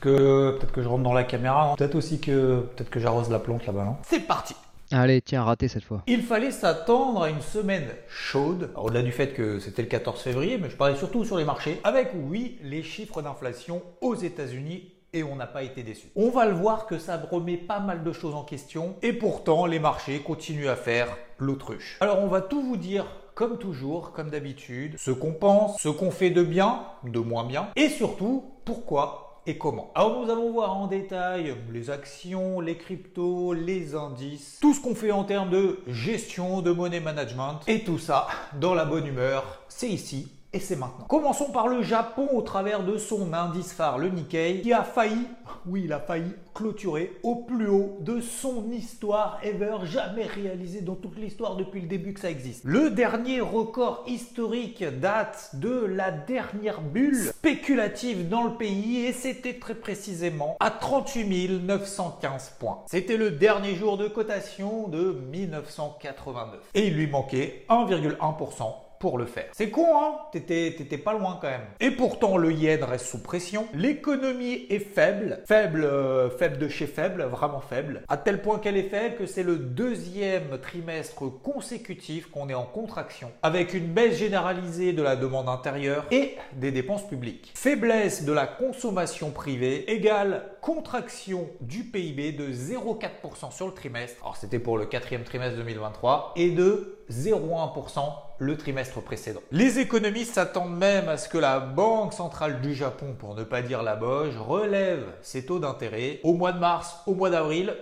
Que peut-être que je rentre dans la caméra, peut-être aussi que peut-être que j'arrose la plante là-bas, non C'est parti. Allez, tiens, raté cette fois. Il fallait s'attendre à une semaine chaude, au-delà du fait que c'était le 14 février, mais je parlais surtout sur les marchés, avec oui, les chiffres d'inflation aux États-Unis et on n'a pas été déçus. On va le voir que ça remet pas mal de choses en question et pourtant les marchés continuent à faire l'autruche. Alors on va tout vous dire comme toujours, comme d'habitude, ce qu'on pense, ce qu'on fait de bien, de moins bien et surtout pourquoi et comment. Alors nous allons voir en détail les actions, les cryptos, les indices, tout ce qu'on fait en termes de gestion, de money management et tout ça dans la bonne humeur. C'est ici et c'est maintenant. Commençons par le Japon au travers de son indice phare, le Nikkei, qui a failli, oui, il a failli clôturer au plus haut de son histoire ever, jamais réalisé dans toute l'histoire depuis le début que ça existe. Le dernier record historique date de la dernière bulle spéculative dans le pays et c'était très précisément à 38 915 points. C'était le dernier jour de cotation de 1989. Et il lui manquait 1,1% pour le faire. C'est con, hein T'étais pas loin quand même. Et pourtant, le yen reste sous pression. L'économie est faible. Faible, euh, faible de chez faible, vraiment faible. À tel point qu'elle est faible que c'est le deuxième trimestre consécutif qu'on est en contraction. Avec une baisse généralisée de la demande intérieure et des dépenses publiques. Faiblesse de la consommation privée égale contraction du PIB de 0,4% sur le trimestre. Alors c'était pour le quatrième trimestre 2023 et de 0,1% le trimestre précédent. Les économistes s'attendent même à ce que la Banque centrale du Japon, pour ne pas dire la Boge, relève ses taux d'intérêt au mois de mars, au mois d'avril.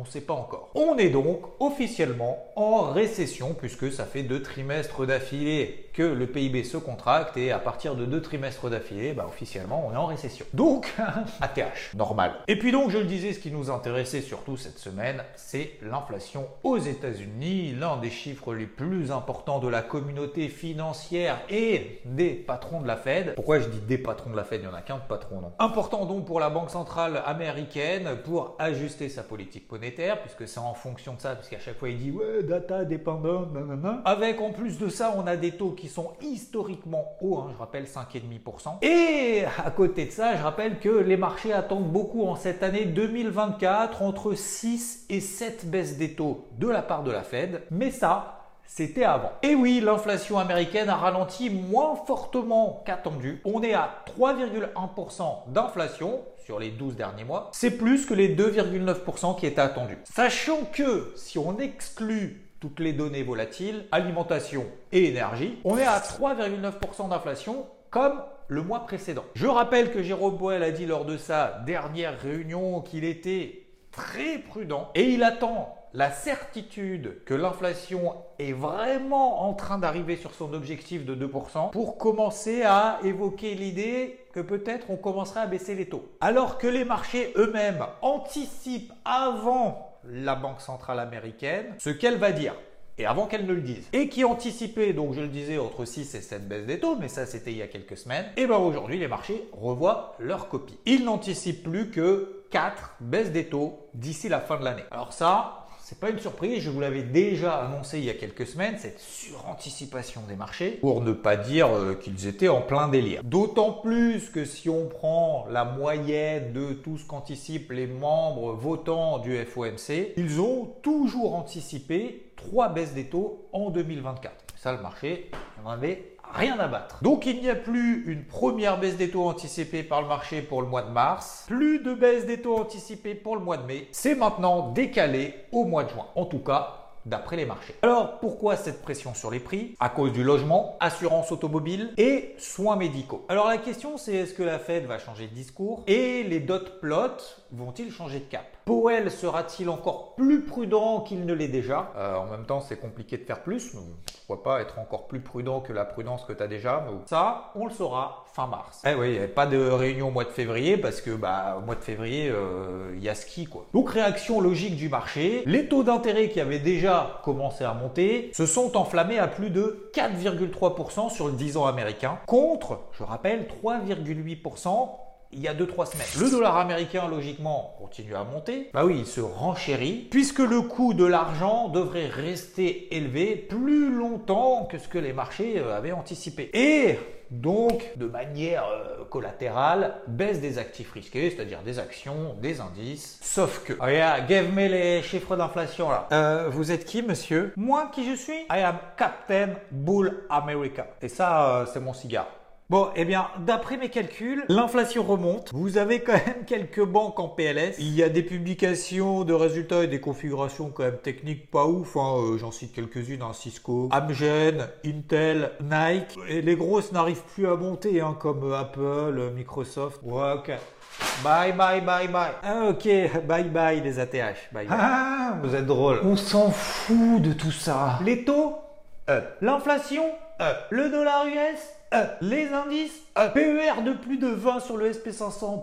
On ne sait pas encore. On est donc officiellement en récession puisque ça fait deux trimestres d'affilée que le PIB se contracte et à partir de deux trimestres d'affilée, bah, officiellement, on est en récession. Donc, ATH, normal. Et puis donc, je le disais, ce qui nous intéressait surtout cette semaine, c'est l'inflation aux États-Unis, l'un des chiffres les plus importants de la communauté financière et des patrons de la Fed. Pourquoi je dis des patrons de la Fed? Il n'y en a qu'un de patron, non Important donc pour la Banque centrale américaine pour ajuster sa politique monétaire, puisque c'est en fonction de ça, parce qu'à chaque fois il dit ouais, data dépendant, nanana. Avec en plus de ça, on a des taux qui sont historiquement hauts, hein, je rappelle 5,5%. Et à côté de ça, je rappelle que les marchés attendent beaucoup en cette année 2024, entre 6 et 7 baisses des taux de la part de la Fed. Mais ça, c'était avant. Et oui, l'inflation américaine a ralenti moins fortement qu'attendu. On est à 3,1% d'inflation sur les 12 derniers mois. C'est plus que les 2,9% qui étaient attendus. Sachant que si on exclut toutes les données volatiles, alimentation et énergie, on est à 3,9% d'inflation comme le mois précédent. Je rappelle que Jérôme Boel a dit lors de sa dernière réunion qu'il était très prudent et il attend la certitude que l'inflation est vraiment en train d'arriver sur son objectif de 2% pour commencer à évoquer l'idée peut-être on commencerait à baisser les taux. Alors que les marchés eux-mêmes anticipent avant la Banque centrale américaine ce qu'elle va dire. Et avant qu'elle ne le dise. Et qui anticipait, donc je le disais, entre 6 et 7 baisses des taux, mais ça c'était il y a quelques semaines. Et bien aujourd'hui, les marchés revoient leur copie. Ils n'anticipent plus que 4 baisses des taux d'ici la fin de l'année. Alors ça, c'est pas une surprise, je vous l'avais déjà annoncé il y a quelques semaines, cette suranticipation des marchés, pour ne pas dire euh, qu'ils étaient en plein délire. D'autant plus que si on prend la moyenne de tout ce qu'anticipent les membres votants du FOMC, ils ont toujours anticipé trois baisses des taux en 2024. Ça, le marché, on avait rien à battre. Donc il n'y a plus une première baisse des taux anticipée par le marché pour le mois de mars, plus de baisse des taux anticipée pour le mois de mai. C'est maintenant décalé au mois de juin. En tout cas, d'après les marchés. Alors pourquoi cette pression sur les prix? À cause du logement, assurance automobile et soins médicaux. Alors la question c'est est-ce que la Fed va changer de discours? Et les dot plots vont-ils changer de cap? Powell sera-t-il encore plus prudent qu'il ne l'est déjà? Euh, En même temps, c'est compliqué de faire plus. Pourquoi pas être encore plus prudent que la prudence que tu as déjà Ça, on le saura fin mars. Eh oui, pas de réunion au mois de février parce que bah, au mois de février, euh, il y a ski quoi. Donc réaction logique du marché, les taux d'intérêt qui avaient déjà commencé à monter se sont enflammés à plus de 4,3% sur le 10 ans américain contre, je rappelle, 3,8% il y a 2-3 semaines. Le dollar américain, logiquement, continue à monter. Bah oui, il se renchérit, puisque le coût de l'argent devrait rester élevé plus longtemps que ce que les marchés euh, avaient anticipé. Et donc, de manière euh, collatérale, baisse des actifs risqués, c'est-à-dire des actions, des indices. Sauf que, regarde, give me les chiffres d'inflation là. Euh, vous êtes qui, monsieur? Moi, qui je suis I am Captain Bull America. Et ça, c'est mon cigare. Bon, eh bien, d'après mes calculs, l'inflation remonte. Vous avez quand même quelques banques en PLS. Il y a des publications de résultats et des configurations quand même techniques pas ouf. Hein. Euh, j'en cite quelques-unes, hein. Cisco, Amgen, Intel, Nike. Et les grosses n'arrivent plus à monter, hein, comme Apple, Microsoft. Ouais, ok. Bye bye bye bye. Ah, ok, bye bye les ATH. Bye, bye. Ah, vous êtes drôle. On s'en fout de tout ça. Les taux euh. L'inflation euh. Le dollar US euh, les indices, euh, PER de plus de 20 sur le SP500.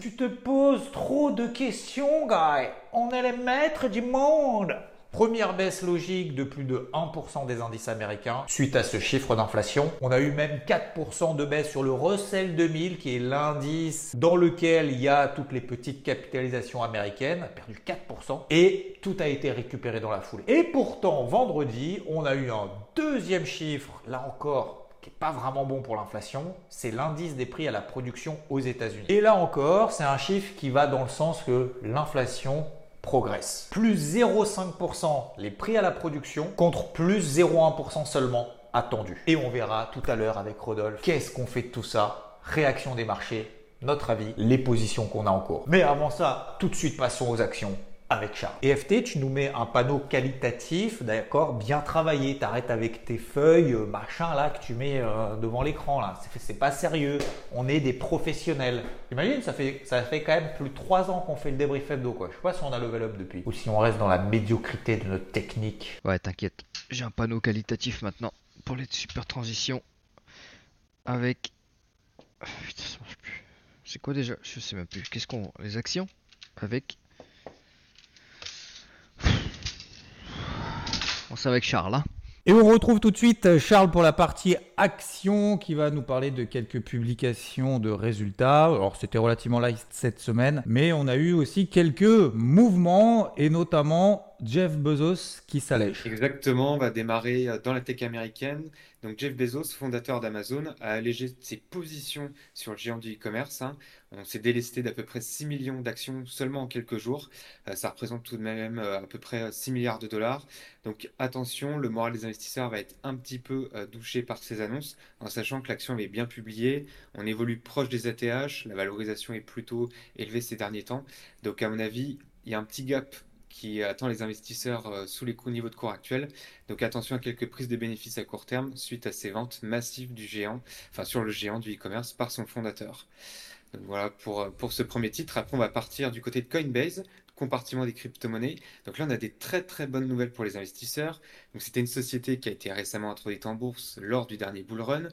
tu te poses trop de questions, guy. On est les maîtres du monde. Première baisse logique de plus de 1% des indices américains suite à ce chiffre d'inflation. On a eu même 4% de baisse sur le Russell 2000 qui est l'indice dans lequel il y a toutes les petites capitalisations américaines, a perdu 4% et tout a été récupéré dans la foulée. Et pourtant vendredi, on a eu un deuxième chiffre, là encore pas vraiment bon pour l'inflation, c'est l'indice des prix à la production aux États-Unis. Et là encore, c'est un chiffre qui va dans le sens que l'inflation progresse. Plus 0,5% les prix à la production contre plus 0,1% seulement attendu. Et on verra tout à l'heure avec Rodolphe qu'est-ce qu'on fait de tout ça, réaction des marchés, notre avis, les positions qu'on a en cours. Mais avant ça, tout de suite passons aux actions avec Charles. EFT, tu nous mets un panneau qualitatif, d'accord, bien travaillé. T'arrêtes avec tes feuilles, euh, machin là que tu mets euh, devant l'écran là. C'est pas sérieux. On est des professionnels. Imagine, ça fait ça fait quand même plus de 3 ans qu'on fait le débrief hebdo quoi. Je sais pas si on a level up depuis ou si on reste dans la médiocrité de notre technique. Ouais, t'inquiète. J'ai un panneau qualitatif maintenant pour les super transitions avec. Ah, putain, ça marche plus. C'est quoi déjà? Je sais même plus. Qu'est-ce qu'on les actions avec Avec Charles. Hein. et on retrouve tout de suite Charles pour la partie action qui va nous parler de quelques publications de résultats. Alors c'était relativement light cette semaine, mais on a eu aussi quelques mouvements et notamment Jeff Bezos qui s'allège. Exactement, on va démarrer dans la tech américaine. Donc Jeff Bezos, fondateur d'Amazon, a allégé ses positions sur le géant du e-commerce. Hein. On s'est délesté d'à peu près 6 millions d'actions seulement en quelques jours. Euh, ça représente tout de même euh, à peu près 6 milliards de dollars. Donc attention, le moral des investisseurs va être un petit peu euh, douché par ces annonces, en sachant que l'action est bien publiée, on évolue proche des ATH, la valorisation est plutôt élevée ces derniers temps. Donc à mon avis, il y a un petit gap qui attend les investisseurs euh, sous les coûts niveau de cours actuels. Donc attention à quelques prises de bénéfices à court terme suite à ces ventes massives du géant, enfin sur le géant du e-commerce par son fondateur. Donc voilà pour, euh, pour ce premier titre. Après, on va partir du côté de Coinbase compartiment des crypto-monnaies. Donc là, on a des très très bonnes nouvelles pour les investisseurs. Donc c'était une société qui a été récemment introduite en bourse lors du dernier bull run.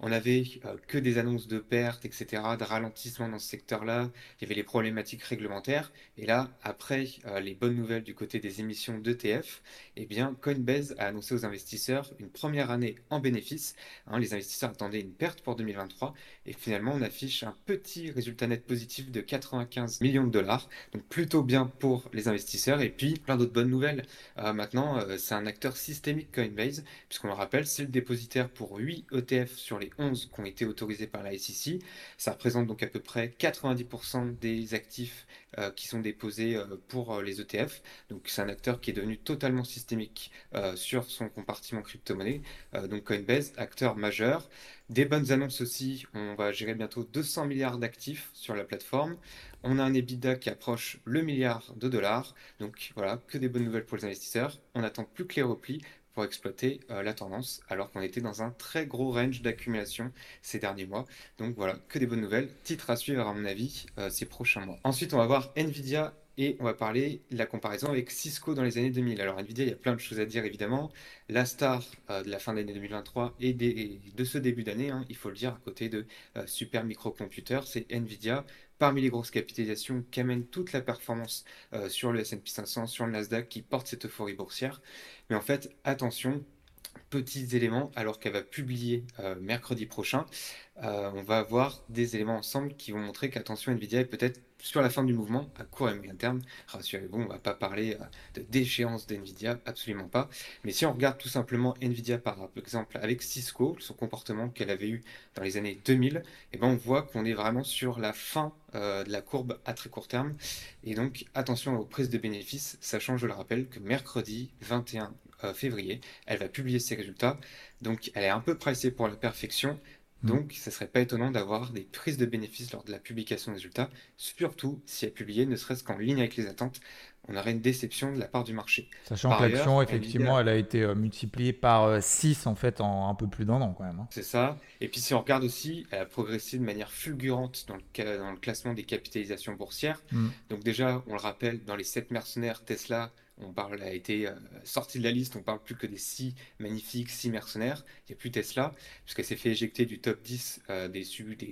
On avait euh, que des annonces de pertes, etc., de ralentissement dans ce secteur-là. Il y avait les problématiques réglementaires. Et là, après euh, les bonnes nouvelles du côté des émissions d'ETF, eh bien, Coinbase a annoncé aux investisseurs une première année en bénéfice. Hein, les investisseurs attendaient une perte pour 2023. Et finalement, on affiche un petit résultat net positif de 95 millions de dollars. Donc plutôt bien pour les investisseurs. Et puis, plein d'autres bonnes nouvelles. Euh, maintenant, c'est un acteur systémique Coinbase, puisqu'on le rappelle, c'est le dépositaire pour 8 ETF sur les 11 qui ont été autorisés par la SEC. Ça représente donc à peu près 90% des actifs euh, qui sont déposés euh, pour euh, les ETF. Donc c'est un acteur qui est devenu totalement systémique sur son compartiment crypto-monnaie. donc Coinbase, acteur majeur. Des bonnes annonces aussi, on va gérer bientôt 200 milliards d'actifs sur la plateforme. On a un EBITDA qui approche le milliard de dollars. Donc voilà, que des bonnes nouvelles pour les investisseurs. On attend plus que les replis pour exploiter euh, la tendance, alors qu'on était dans un très gros range d'accumulation ces derniers mois. Donc voilà, que des bonnes nouvelles. Titre à suivre à mon avis euh, ces prochains mois. Ensuite, on va voir Nvidia et on va parler de la comparaison avec Cisco dans les années 2000. Alors Nvidia, il y a plein de choses à dire évidemment. La star euh, de la fin de l'année 2023 et, de ce début d'année, hein, il faut le dire, à côté de euh, super microcomputers, c'est Nvidia parmi les grosses capitalisations qui amènent toute la performance euh, sur le S&P 500, sur le Nasdaq, qui porte cette euphorie boursière. Mais en fait, attention, petits éléments, alors qu'elle va publier mercredi prochain, on va avoir des éléments ensemble qui vont montrer qu'attention, Nvidia est peut-être sur la fin du mouvement, à court et moyen terme, rassurez-vous, on ne va pas parler euh, de déchéance d'NVIDIA, absolument pas. Mais si on regarde tout simplement NVIDIA par exemple avec Cisco, son comportement qu'elle avait eu dans les années 2000, eh ben on voit qu'on est vraiment sur la fin euh, de la courbe à très court terme. Et donc attention aux prises de bénéfices, sachant, je le rappelle, que mercredi 21 euh, février, elle va publier ses résultats. Donc elle est un peu pricée pour la perfection. Mm. Donc, ce ne serait pas étonnant d'avoir des prises de bénéfices lors de la publication des résultats, surtout si elle publiée ne serait-ce qu'en ligne avec les attentes. On aurait une déception de la part du marché. Sachant que l'action, effectivement, elle a été euh, multipliée par 6 euh, en fait en un peu plus d'un an quand même. Hein. C'est ça. Et puis si on regarde aussi, elle a progressé de manière fulgurante dans le, dans le classement des capitalisations boursières. Mm. Donc déjà, on le rappelle, dans les 7 mercenaires, Tesla on parle, a été euh, sorti de la liste, on parle plus que des six magnifiques, six mercenaires. Il n'y a plus Tesla, puisqu'elle s'est fait éjecter du top 10 euh, des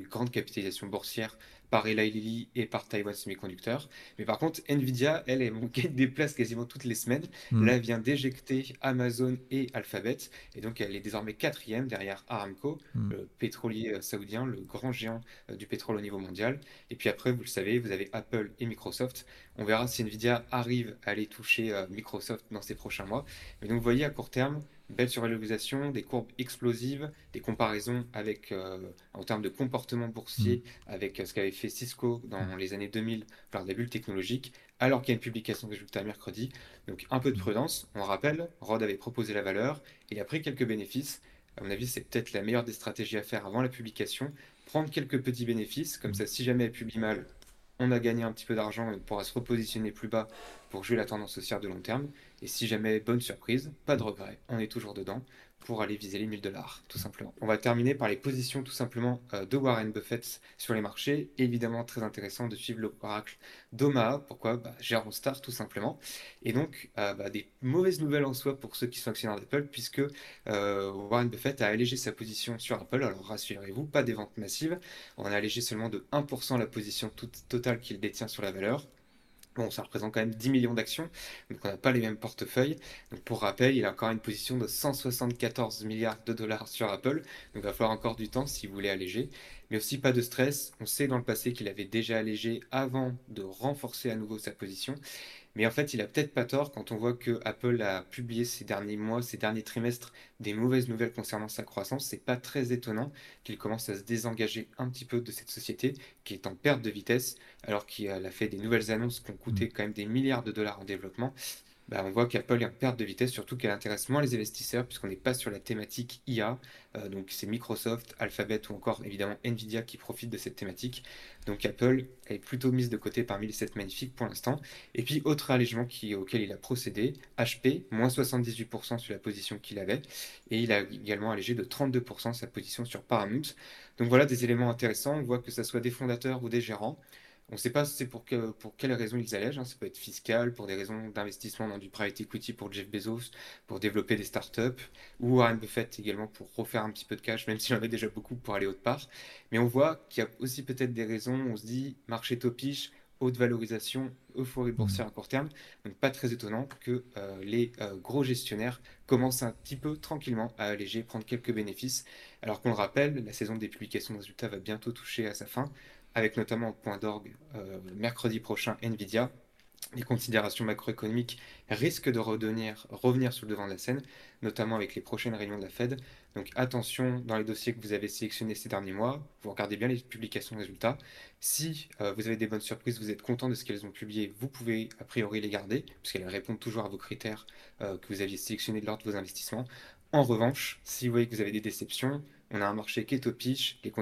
grandes capitalisations boursières par Eli Lilly et par Taiwan Semiconductor. Mais par contre, Nvidia, elle, elle gagne des places quasiment toutes les semaines. Hmm. Là, elle vient d'éjecter Amazon et Alphabet. Et donc, elle est désormais quatrième derrière Aramco, hmm. le pétrolier euh, saoudien, le grand géant euh, du pétrole au niveau mondial. Et puis après, vous le savez, vous avez Apple et Microsoft. On verra si Nvidia arrive à aller toucher euh, Microsoft dans ces prochains mois. Mais donc, vous voyez, à court terme, belle survalorisation, des courbes explosives, des comparaisons avec, euh, en termes de comportement boursier mm. avec euh, ce qu'avait fait Cisco dans mm. les années 2000 lors des bulles technologiques, alors qu'il y a une publication de résultats mercredi. Donc un peu de mm. prudence. On rappelle, Rod avait proposé la valeur, il a pris quelques bénéfices. À mon avis, c'est peut-être la meilleure des stratégies à faire avant la publication. Prendre quelques petits bénéfices, comme ça, si jamais elle publie mal, on a gagné un petit peu d'argent et on pourra se repositionner plus bas pour jouer la tendance haussière de long terme. Et si jamais bonne surprise, pas de regret, on est toujours dedans pour aller viser les 1000 dollars, tout simplement. On va terminer par les positions tout simplement euh, de Warren Buffett sur les marchés. Évidemment, très intéressant de suivre l'oracle d'Omaha. Pourquoi? Bah, Star, tout simplement. Et donc, euh, bah, des mauvaises nouvelles en soi pour ceux qui sont actionnaires d'Apple, puisque euh, Warren Buffett a allégé sa position sur Apple. Alors, rassurez-vous, pas des ventes massives. On a allégé seulement de 1% la position totale qu'il détient sur la valeur. Bon, ça représente quand même 10 millions d'actions, donc on n'a pas les mêmes portefeuilles. Donc pour rappel, il a encore une position de 174 milliards de dollars sur Apple, donc il va falloir encore du temps si vous voulez alléger. Mais aussi pas de stress, on sait dans le passé qu'il avait déjà allégé avant de renforcer à nouveau sa position. Mais en fait, il a peut-être pas tort quand on voit que Apple a publié ces derniers mois, ces derniers trimestres, des mauvaises nouvelles concernant sa croissance. C'est pas très étonnant qu'il commence à se désengager un petit peu de cette société qui est en perte de vitesse, alors qu'il a fait des nouvelles annonces qui ont coûté quand même des milliards de dollars en développement. Bah, on voit qu'Apple est en perte de vitesse, surtout qu'elle intéresse moins les investisseurs, puisqu'on n'est pas sur la thématique IA. Euh, donc c'est Microsoft, Alphabet ou encore évidemment Nvidia qui profitent de cette thématique. Donc Apple est plutôt mise de côté parmi les 7 magnifiques pour l'instant. Et puis autre allègement qui, auquel il a procédé, HP, moins 78% sur la position qu'il avait. Et il a également allégé de 32% sa position sur Paramount. Donc voilà des éléments intéressants. On voit que ce soit des fondateurs ou des gérants. On ne sait pas c'est pour, pour quelles raisons ils allègent. Hein. Ça peut être fiscal, pour des raisons d'investissement dans du private equity pour Jeff Bezos, pour développer des startups, ou Warren Buffett également pour refaire un petit peu de cash, même s'il en avait déjà beaucoup pour aller autre part. Mais on voit qu'il y a aussi peut-être des raisons. On se dit marché topiche, haute valorisation, euphorie boursière à court terme. Donc pas très étonnant que euh, les euh, gros gestionnaires commencent un petit peu tranquillement à alléger, prendre quelques bénéfices. Alors qu'on le rappelle, la saison des publications de résultats va bientôt toucher à sa fin avec notamment point d'orgue euh, mercredi prochain Nvidia. Les considérations macroéconomiques risquent de revenir sur le devant de la scène, notamment avec les prochaines réunions de la Fed. Donc attention dans les dossiers que vous avez sélectionnés ces derniers mois, vous regardez bien les publications de résultats. Si euh, vous avez des bonnes surprises, vous êtes content de ce qu'elles ont publié, vous pouvez a priori les garder, puisqu'elles répondent toujours à vos critères euh, que vous aviez sélectionnés lors de vos investissements. En revanche, si vous voyez que vous avez des déceptions, On a un marché qui est au pitch, les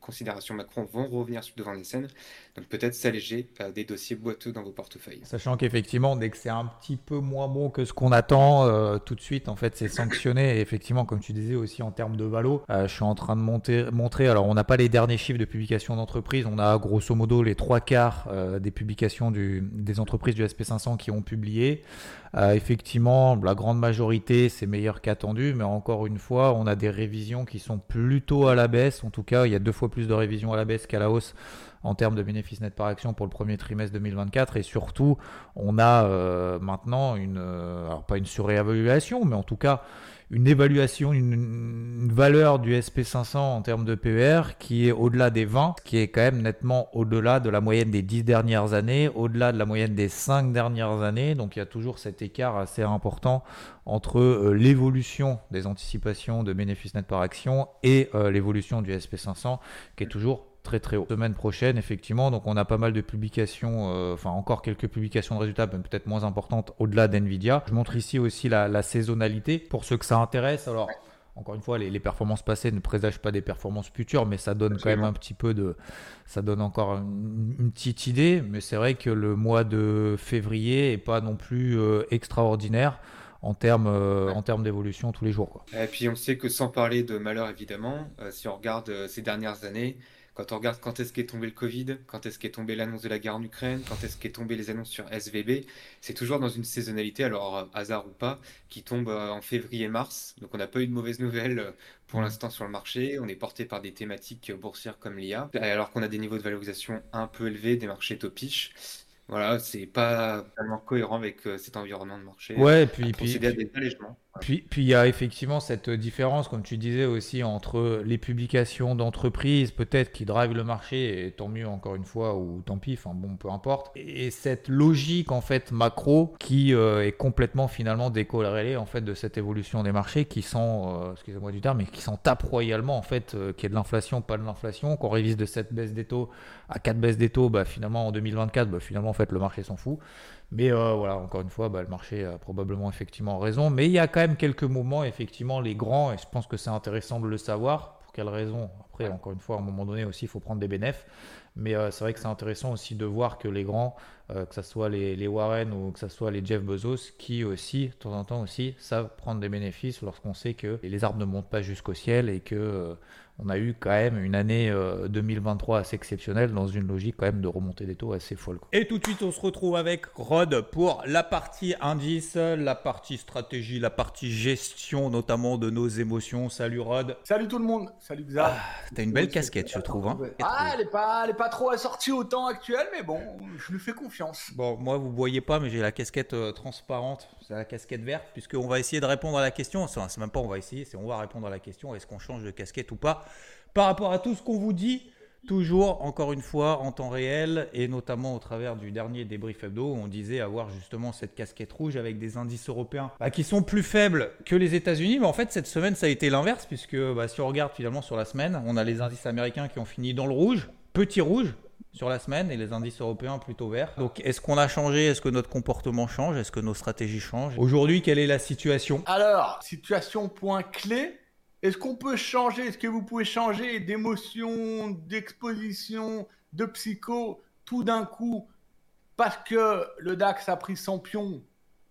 considérations Macron vont revenir devant les scènes, donc peut-être s'alléger euh, des dossiers boiteux dans vos portefeuilles. Sachant qu'effectivement, dès que c'est un petit peu moins bon que ce qu'on attend, euh, tout de suite, en fait, c'est sanctionné. Et effectivement, comme tu disais aussi en termes de valo, euh, je suis en train de montrer, alors on n'a pas les derniers chiffres de publication d'entreprise, on a grosso modo les trois quarts des publications des entreprises du SP500 qui ont publié. effectivement, la grande majorité, c'est meilleur qu'attendu, mais encore une fois, on a des révisions qui sont plutôt à la baisse. En tout cas, il y a deux fois plus de révisions à la baisse qu'à la hausse en termes de bénéfices net par action pour le premier trimestre 2024. Et surtout, on a euh, maintenant une, euh, alors pas une surévaluation, mais en tout cas une évaluation, une, valeur du SP500 en termes de PER qui est au-delà des 20, qui est quand même nettement au-delà de la moyenne des 10 dernières années, au-delà de la moyenne des 5 dernières années. Donc il y a toujours cet écart assez important entre euh, l'évolution des anticipations de bénéfices net par action et l'évolution du SP500 qui est toujours très très haut. Semaine prochaine, effectivement, donc on a pas mal de publications, euh, enfin encore quelques publications de résultats, mais peut-être moins importantes au-delà d'NVIDIA. Je montre ici aussi la, saisonnalité pour ceux que ça intéresse. Alors, encore une fois, les, performances passées ne présagent pas des performances futures, mais ça donne quand même un petit peu de. Ça donne encore une, petite idée, mais c'est vrai que le mois de février est pas non plus euh, extraordinaire en termes euh, en termes d'évolution tous les jours. Et puis on sait que sans parler de malheur évidemment, si on regarde ces dernières années, quand on regarde quand est-ce qu'est tombé le Covid, quand est-ce qu'est tombé l'annonce de la guerre en Ukraine, quand est-ce qu'est tombé les annonces sur SVB, c'est toujours dans une saisonnalité, alors euh, hasard ou pas, qui tombe euh, en février-mars. Donc on n'a pas eu de mauvaises nouvelles euh, pour l'instant sur le marché. On est porté par des thématiques boursières comme l'IA, alors qu'on a des niveaux de valorisation un peu élevés, des marchés topiches. Voilà, c'est pas tellement cohérent avec cet environnement de marché. Ouais, et puis, puis, puis, puis, puis il y a effectivement cette différence, comme tu disais aussi, entre les publications d'entreprises, peut-être qui drivent le marché, et tant mieux encore une fois, ou tant pis, enfin bon, peu importe, et cette logique en fait macro qui euh, est complètement finalement décorrélée en fait de cette évolution des marchés qui sont, euh, excusez-moi du terme, mais qui s'en tapent royalement en fait, euh, qui est de l'inflation, pas de l'inflation, qu'on révise de cette baisse des taux à 4 baisses des taux, bah, finalement en 2024, bah, finalement en fait le marché s'en fout. Mais euh, voilà, encore une fois, bah, le marché a probablement effectivement raison. Mais il y a quand même quelques moments, effectivement, les grands, et je pense que c'est intéressant de le savoir. Pour quelles raisons Après, encore une fois, à un moment donné aussi, il faut prendre des bénéfices. Mais euh, c'est vrai que c'est intéressant aussi de voir que les grands, euh, que ce soit les, Warren ou que ce soit les Jeff Bezos, qui aussi, de temps en temps aussi, savent prendre des bénéfices lorsqu'on sait que les arbres ne montent pas jusqu'au ciel et que on a eu quand même une année 2023 euh, assez exceptionnelle dans une logique quand même de remontée des taux assez folle. Et tout de suite, on se retrouve avec Rod pour la partie indice, la partie stratégie, la partie gestion notamment de nos émotions. Salut Rod. Salut tout le monde. Salut Xav. Ah, T'as une belle casquette, je trouve. Hein. Ah, elle est pas, elle est pas trop assortie au temps actuel, mais bon, je lui fais confiance. Bon, moi vous voyez pas, mais j'ai la casquette euh, transparente, la casquette verte, puisqu'on va essayer de répondre à la question. C'est même pas on va essayer, c'est on va répondre à la question. Est-ce qu'on change de casquette ou pas par rapport à tout ce qu'on vous dit, toujours, encore une fois, en temps réel, et notamment au travers du dernier débrief hebdo, où on disait avoir justement cette casquette rouge avec des indices européens bah, qui sont plus faibles que les États-Unis. Mais en fait, cette semaine, ça a été l'inverse, puisque bah, si on regarde finalement sur la semaine, on a les indices américains qui ont fini dans le rouge, petit rouge, sur la semaine et les indices européens plutôt verts. Donc est-ce qu'on a changé? Est-ce que notre comportement change? Est-ce que nos stratégies changent? Aujourd'hui, quelle est la situation? Alors, situation point clé, est-ce qu'on peut changer? Est-ce que vous pouvez changer d'émotion, d'exposition, de psycho tout d'un coup parce que le DAX a pris 100 pions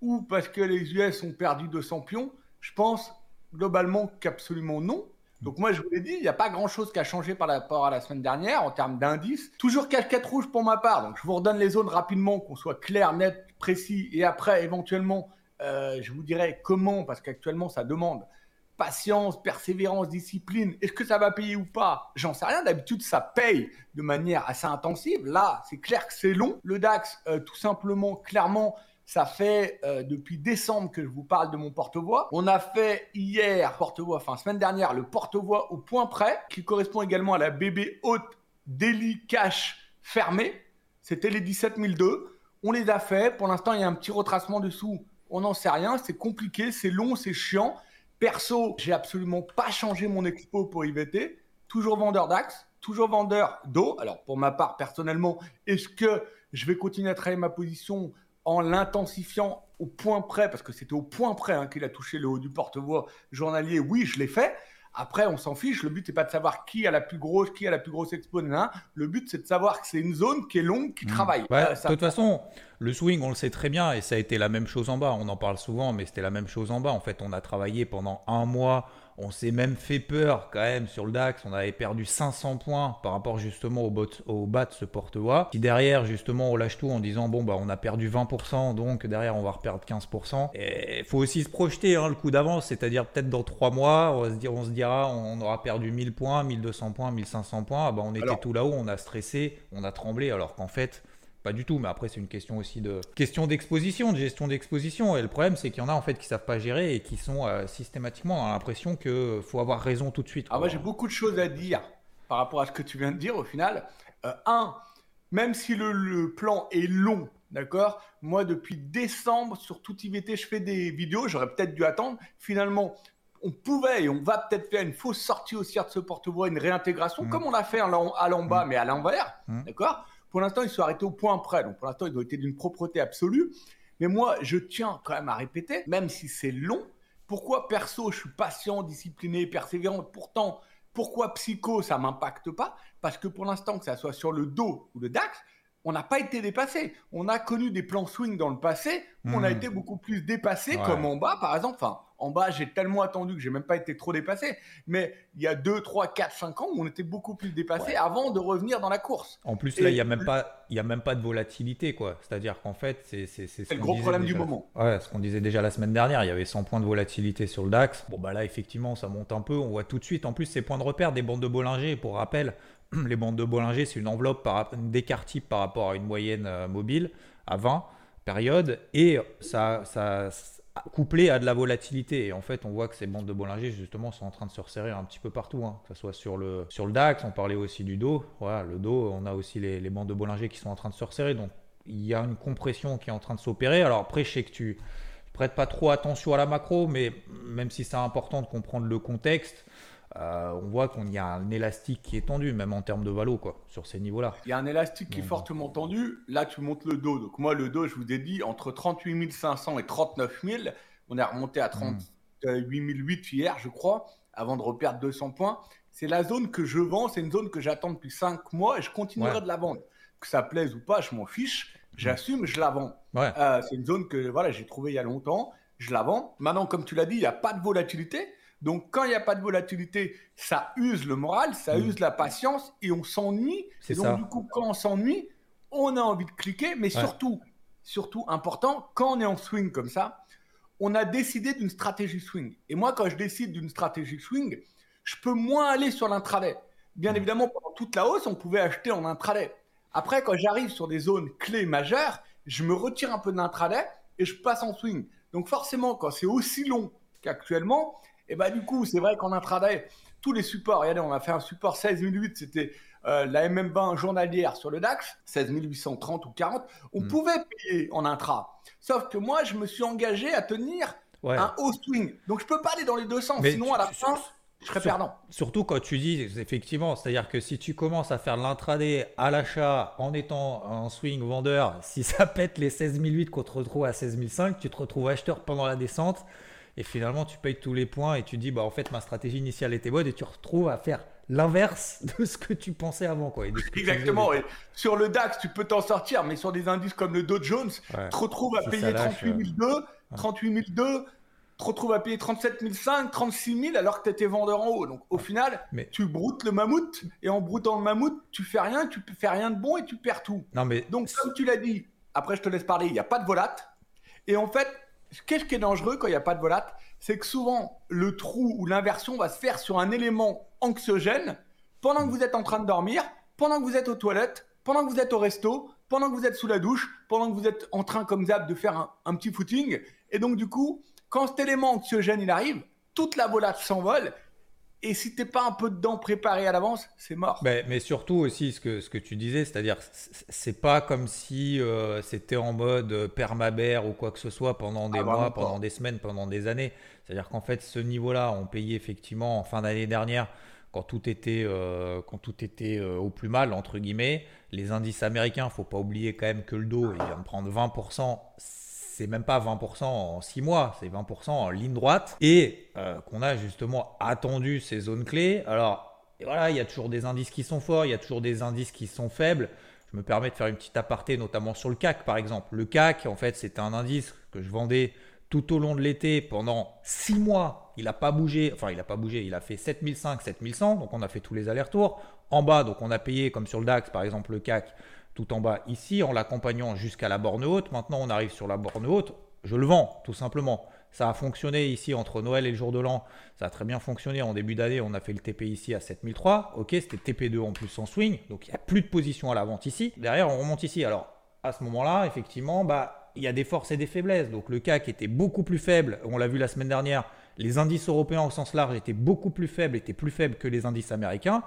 ou parce que les US ont perdu 200 pions? Je pense globalement qu'absolument non. Donc moi, je vous l'ai dit, il n'y a pas grand-chose qui a changé par rapport à la semaine dernière en termes d'indices. Toujours casquette rouge pour ma part. Donc je vous redonne les zones rapidement, qu'on soit clair, net, précis. Et après, éventuellement, euh, je vous dirai comment, parce qu'actuellement, ça demande patience, persévérance, discipline. Est-ce que ça va payer ou pas? J'en sais rien. D'habitude, ça paye de manière assez intensive. Là, c'est clair que c'est long. Le DAX, euh, tout simplement, clairement, ça fait euh, depuis décembre que je vous parle de mon porte-voix. On a fait hier, porte-voix, enfin semaine dernière, le porte-voix au point près, qui correspond également à la BB haute Daily Cash fermée. C'était les 17002. On les a fait. Pour l'instant, il y a un petit retracement dessous. On n'en sait rien. C'est compliqué, c'est long, c'est chiant. Perso, j'ai absolument pas changé mon expo pour IVT. Toujours vendeur d'Axe, toujours vendeur d'eau. Alors, pour ma part, personnellement, est-ce que je vais continuer à travailler ma position? En l'intensifiant au point près, parce que c'était au point près hein, qu'il a touché le haut du porte-voix journalier Oui, je l'ai fait. Après, on s'en fiche. Le but, n'est pas de savoir qui a la plus grosse, qui a la plus grosse expo. Le but, c'est de savoir que c'est une zone qui est longue, qui mmh. travaille. Euh, de toute façon, le swing, on le sait très bien, et ça a été la même chose en bas. On en parle souvent, mais c'était la même chose en bas. En fait, on a travaillé pendant un mois on s'est même fait peur quand même sur le DAX. On avait perdu 500 points par rapport justement au, au bas de ce porte-voix. Si derrière justement on lâche tout en disant bon bah on a perdu 20%, donc derrière on va reperdre 15%. Et il faut aussi se projeter hein, le coup d'avance, c'est-à-dire peut-être dans 3 mois, on, se, dire, on se dira on aura perdu 1000 points, 1200 points, 1500 points. Ah bah, on était tout là-haut, on a stressé, on a tremblé alors qu'en fait pas du tout, mais après c'est une question aussi de question d'exposition, de gestion d'exposition. Et le problème c'est qu'il y en a en fait qui savent pas gérer et qui sont euh, systématiquement dans l'impression que faut avoir raison tout de suite. Ah moi j'ai beaucoup de choses à dire par rapport à ce que tu viens de dire au final. Euh, un, même si le, plan est long, d'accord Moi depuis décembre sur tout IVT je fais des vidéos, j'aurais peut-être dû attendre. Finalement on pouvait et on va peut-être faire une fausse sortie aussi de ce porte-voix, une réintégration, mmh. comme on l'a fait à l'en-bas, mmh. mais à l'envers, mmh. d'accord pour l'instant, ils sont arrêtés au point près. Donc, pour l'instant, ils ont été d'une propreté absolue. Mais moi, je tiens quand même à répéter, même si c'est long, pourquoi perso, je suis patient, discipliné, persévérant. Pourtant, pourquoi psycho, ça m'impacte pas? Parce que pour l'instant, que ça soit sur le dos ou le DAX, on n'a pas été dépassé. On a connu des plans swing dans le passé, on a hmm. été beaucoup plus dépassé, comme en bas, par exemple. Enfin, en bas, j'ai tellement attendu que j'ai même pas été trop dépassé. Mais il y a 2, 3, 4, 5 ans, on était beaucoup plus dépassé avant de revenir dans la course. En plus, là, il n'y a, même pas, a même pas de volatilité, quoi. C'est-à-dire qu'en fait, c'est c'est le gros problème du moment. Ouais, ce qu'on disait déjà la semaine dernière, il y avait 100 points de volatilité sur le DAX. Bon, bah là, effectivement, ça monte un peu. On voit tout de suite. En plus, ces points de repère des bandes de Bollinger, pour rappel, les bandes de Bollinger, c'est une enveloppe par, d'écart type par rapport à une moyenne euh, mobile à 20 périodes. Et ça, ça couplé à de la volatilité. Et en fait, on voit que ces bandes de Bollinger, justement, sont en train de se resserrer un petit peu partout, hein. que ce soit sur le, sur le DAX, on parlait aussi du dos. Voilà, le dos, on a aussi les, les, bandes de Bollinger qui sont en train de se resserrer. Donc, il y a une compression qui est en train de s'opérer. Alors, après, je sais que tu prêtes pas trop attention à la macro, mais même si c'est important de comprendre le contexte, euh, on voit qu'on y a un élastique qui est tendu, même en termes de valo, quoi, sur ces niveaux-là. Il y a un élastique qui est fortement tendu. Là, tu montes le dos. Donc, moi, le dos, je vous ai dit, entre 38 500 et 39 000, on est remonté à 38 008 hier, je crois, avant de reperdre 200 points. C'est la zone que je vends. C'est une zone que j'attends depuis 5 mois et je continuerai de la vendre. Que ça plaise ou pas, je m'en fiche. J'assume, je la vends. Euh, c'est une zone que voilà, j'ai trouvée il y a longtemps. Je la vends. Maintenant, comme tu l'as dit, il n'y a pas de volatilité. Donc, quand il n'y a pas de volatilité, ça use le moral, ça mm. use la patience et on s'ennuie. Et donc, du coup, quand on s'ennuie, on a envie de cliquer, mais surtout, surtout important, quand on est en swing comme ça, on a décidé d'une stratégie swing. Et moi, quand je décide d'une stratégie swing, je peux moins aller sur l'intraday. Bien mm. évidemment, pendant toute la hausse, on pouvait acheter en intraday. Après, quand j'arrive sur des zones clés majeures, je me retire un peu de l'intraday et je passe en swing. Donc forcément, quand c'est aussi long qu'actuellement, et bah, du coup, c'est vrai qu'en intraday, tous les supports, regardez, on a fait un support 16008, c'était euh, la MM20 journalière sur le DAX, 16830 ou 40, on hmm. pouvait payer en intra. Sauf que moi, je me suis engagé à tenir un haut swing. Donc, je peux pas aller dans les deux sens, sinon à la fin, je serais perdant. Surtout quand tu dis, effectivement, c'est-à-dire que si tu commences à faire l'intraday à l'achat en étant un swing vendeur, si ça pète les 16008 qu'on te retrouve à 16005, tu te retrouves acheteur pendant la descente et finalement tu payes tous les points et tu dis bah en fait ma stratégie initiale était bonne et tu retrouves à faire l'inverse de ce que tu pensais avant quoi. Exactement. Et sur le DAX tu peux t'en sortir, mais sur des indices comme le Dow Jones, tu te retrouves à payer 38 002, 38 002 te retrouves à payer 37 500, 36 000 alors que tu étais vendeur en haut. Donc au final, mais... tu broutes le mammouth et en broutant le mammouth, tu fais rien, tu fais rien de bon et tu perds tout. Non, mais... Donc comme tu l'as dit, après je te laisse parler, il n'y a pas de volat. Et en fait, Qu'est-ce qui est dangereux quand il n'y a pas de volate C'est que souvent, le trou ou l'inversion va se faire sur un élément anxiogène pendant que vous êtes en train de dormir, pendant que vous êtes aux toilettes, pendant que vous êtes au resto, pendant que vous êtes sous la douche, pendant que vous êtes en train, comme Zab, de faire un, petit footing. Et donc, du coup, quand cet élément anxiogène il arrive, toute la volate s'envole et si t'es pas un peu dedans préparé à l'avance, c'est mort. Mais, mais, surtout aussi ce que, ce que tu disais, c'est-à-dire c'est pas comme si euh, c'était en mode euh, permabère ou quoi que ce soit pendant des ah, mois, pendant des semaines, pendant des années. C'est-à-dire qu'en fait, ce niveau-là, on payait effectivement en fin d'année dernière quand tout était, euh, quand tout était au plus mal, entre guillemets. Les indices américains, faut pas oublier quand même que le dos, il vient de prendre 20%. C'est même pas 20% en 6 mois, c'est 20% en ligne droite. Et euh, qu'on a justement attendu ces zones clés. Alors, voilà, il y a toujours des indices qui sont forts, il y a toujours des indices qui sont faibles. Je me permets de faire une petite aparté, notamment sur le CAC par exemple. Le CAC, en fait, c'était un indice que je vendais tout au long de l'été pendant 6 mois. Il n'a pas bougé, enfin, il n'a pas bougé, il a fait 7005, 7100, donc on a fait tous les allers-retours. En bas, donc on a payé, comme sur le DAX par exemple, le CAC, tout en bas ici, en l'accompagnant jusqu'à la borne haute. Maintenant, on arrive sur la borne haute. Je le vends, tout simplement. Ça a fonctionné ici entre Noël et le jour de l'an. Ça a très bien fonctionné. En début d'année, on a fait le TP ici à 7003. Ok, c'était TP2 en plus en swing. Donc il n'y a plus de position à la vente ici. Derrière, on remonte ici. Alors à ce moment-là, effectivement, bah, il y a des forces et des faiblesses. Donc le CAC était beaucoup plus faible. On l'a vu la semaine dernière. Les indices européens au sens large étaient beaucoup plus faibles, étaient plus faibles que les indices américains.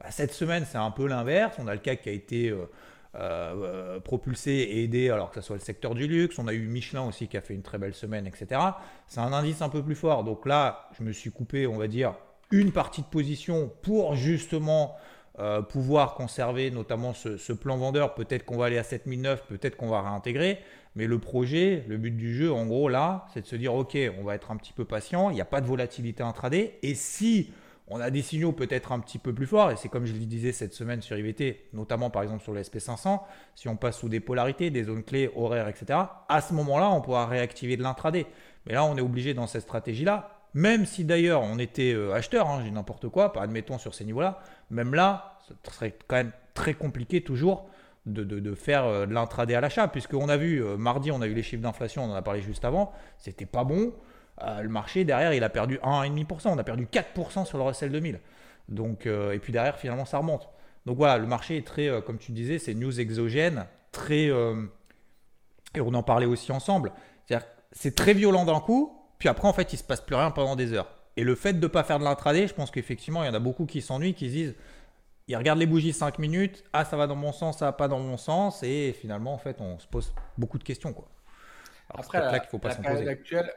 Bah, cette semaine, c'est un peu l'inverse. On a le CAC qui a été euh, euh, propulsé et aidé, alors que ce soit le secteur du luxe. On a eu Michelin aussi qui a fait une très belle semaine, etc. C'est un indice un peu plus fort. Donc là, je me suis coupé, on va dire, une partie de position pour justement euh, pouvoir conserver notamment ce, plan vendeur. Peut-être qu'on va aller à 7009, peut-être qu'on va réintégrer. Mais le projet, le but du jeu, en gros, là, c'est de se dire, OK, on va être un petit peu patient, il n'y a pas de volatilité intraday. Et si on a des signaux peut-être un petit peu plus forts, et c'est comme je le disais cette semaine sur IVT, notamment par exemple sur le SP500, si on passe sous des polarités, des zones clés, horaires, etc., à ce moment-là, on pourra réactiver de l'intraday. Mais là, on est obligé dans cette stratégie-là, même si d'ailleurs on était euh, acheteur, hein, j'ai n'importe quoi, admettons sur ces niveaux-là, même là, ce serait quand même très compliqué toujours de, faire euh, de l'intraday à l'achat, puisqu'on a vu, euh, mardi, on a eu les chiffres d'inflation, on en a parlé juste avant, c'était pas bon. Euh, le marché, derrière, il a perdu 1,5%. On a perdu 4% sur le Russell 2000. Donc, euh, et puis derrière, finalement, ça remonte. Donc voilà, le marché est très, euh, comme tu disais, c'est news exogène, très. et on en parlait aussi ensemble. C'est très violent d'un coup, puis après, en fait, il se passe plus rien pendant des heures. Et le fait de ne pas faire de l'intraday, je pense qu'effectivement, il y en a beaucoup qui s'ennuient, qui se disent ils regardent les bougies 5 minutes, ah ça va dans mon sens, ça va pas dans mon sens, et finalement en fait on se pose beaucoup de questions quoi. Après là qu'il faut pas. Actuelle,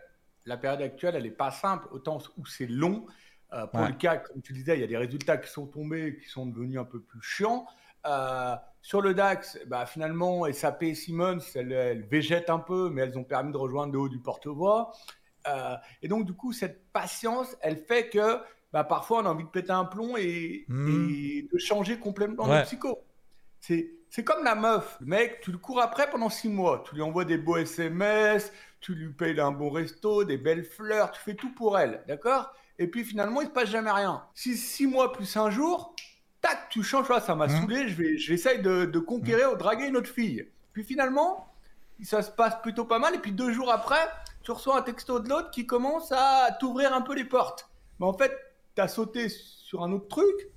la période actuelle, elle n'est pas simple, autant où c'est long. Euh, pour le CAC, comme tu disais, il y a des résultats qui sont tombés, qui sont devenus un peu plus chiants. Euh, sur le DAX, bah, finalement, SAP et Siemens, elles, végètent un peu, mais elles ont permis de rejoindre le haut du porte-voix. Euh, et donc, du coup, cette patience, elle fait que bah, parfois, on a envie de péter un plomb et, hmm. de changer complètement de psycho. C'est comme la meuf. Le mec, tu le cours après pendant six mois. Tu lui envoies des beaux SMS, tu lui payes un bon resto, des belles fleurs, tu fais tout pour elle, d'accord? Et puis finalement, il se passe jamais rien. Si six mois plus un jour, tac, tu changes, ça m'a mmh. saoulé, je vais, j'essaye de, de, conquérir ou draguer une autre fille. Puis finalement, ça se passe plutôt pas mal, et puis deux jours après, tu reçois un texto de l'autre qui commence à t'ouvrir un peu les portes. Mais en fait, tu as sauté sur un autre truc.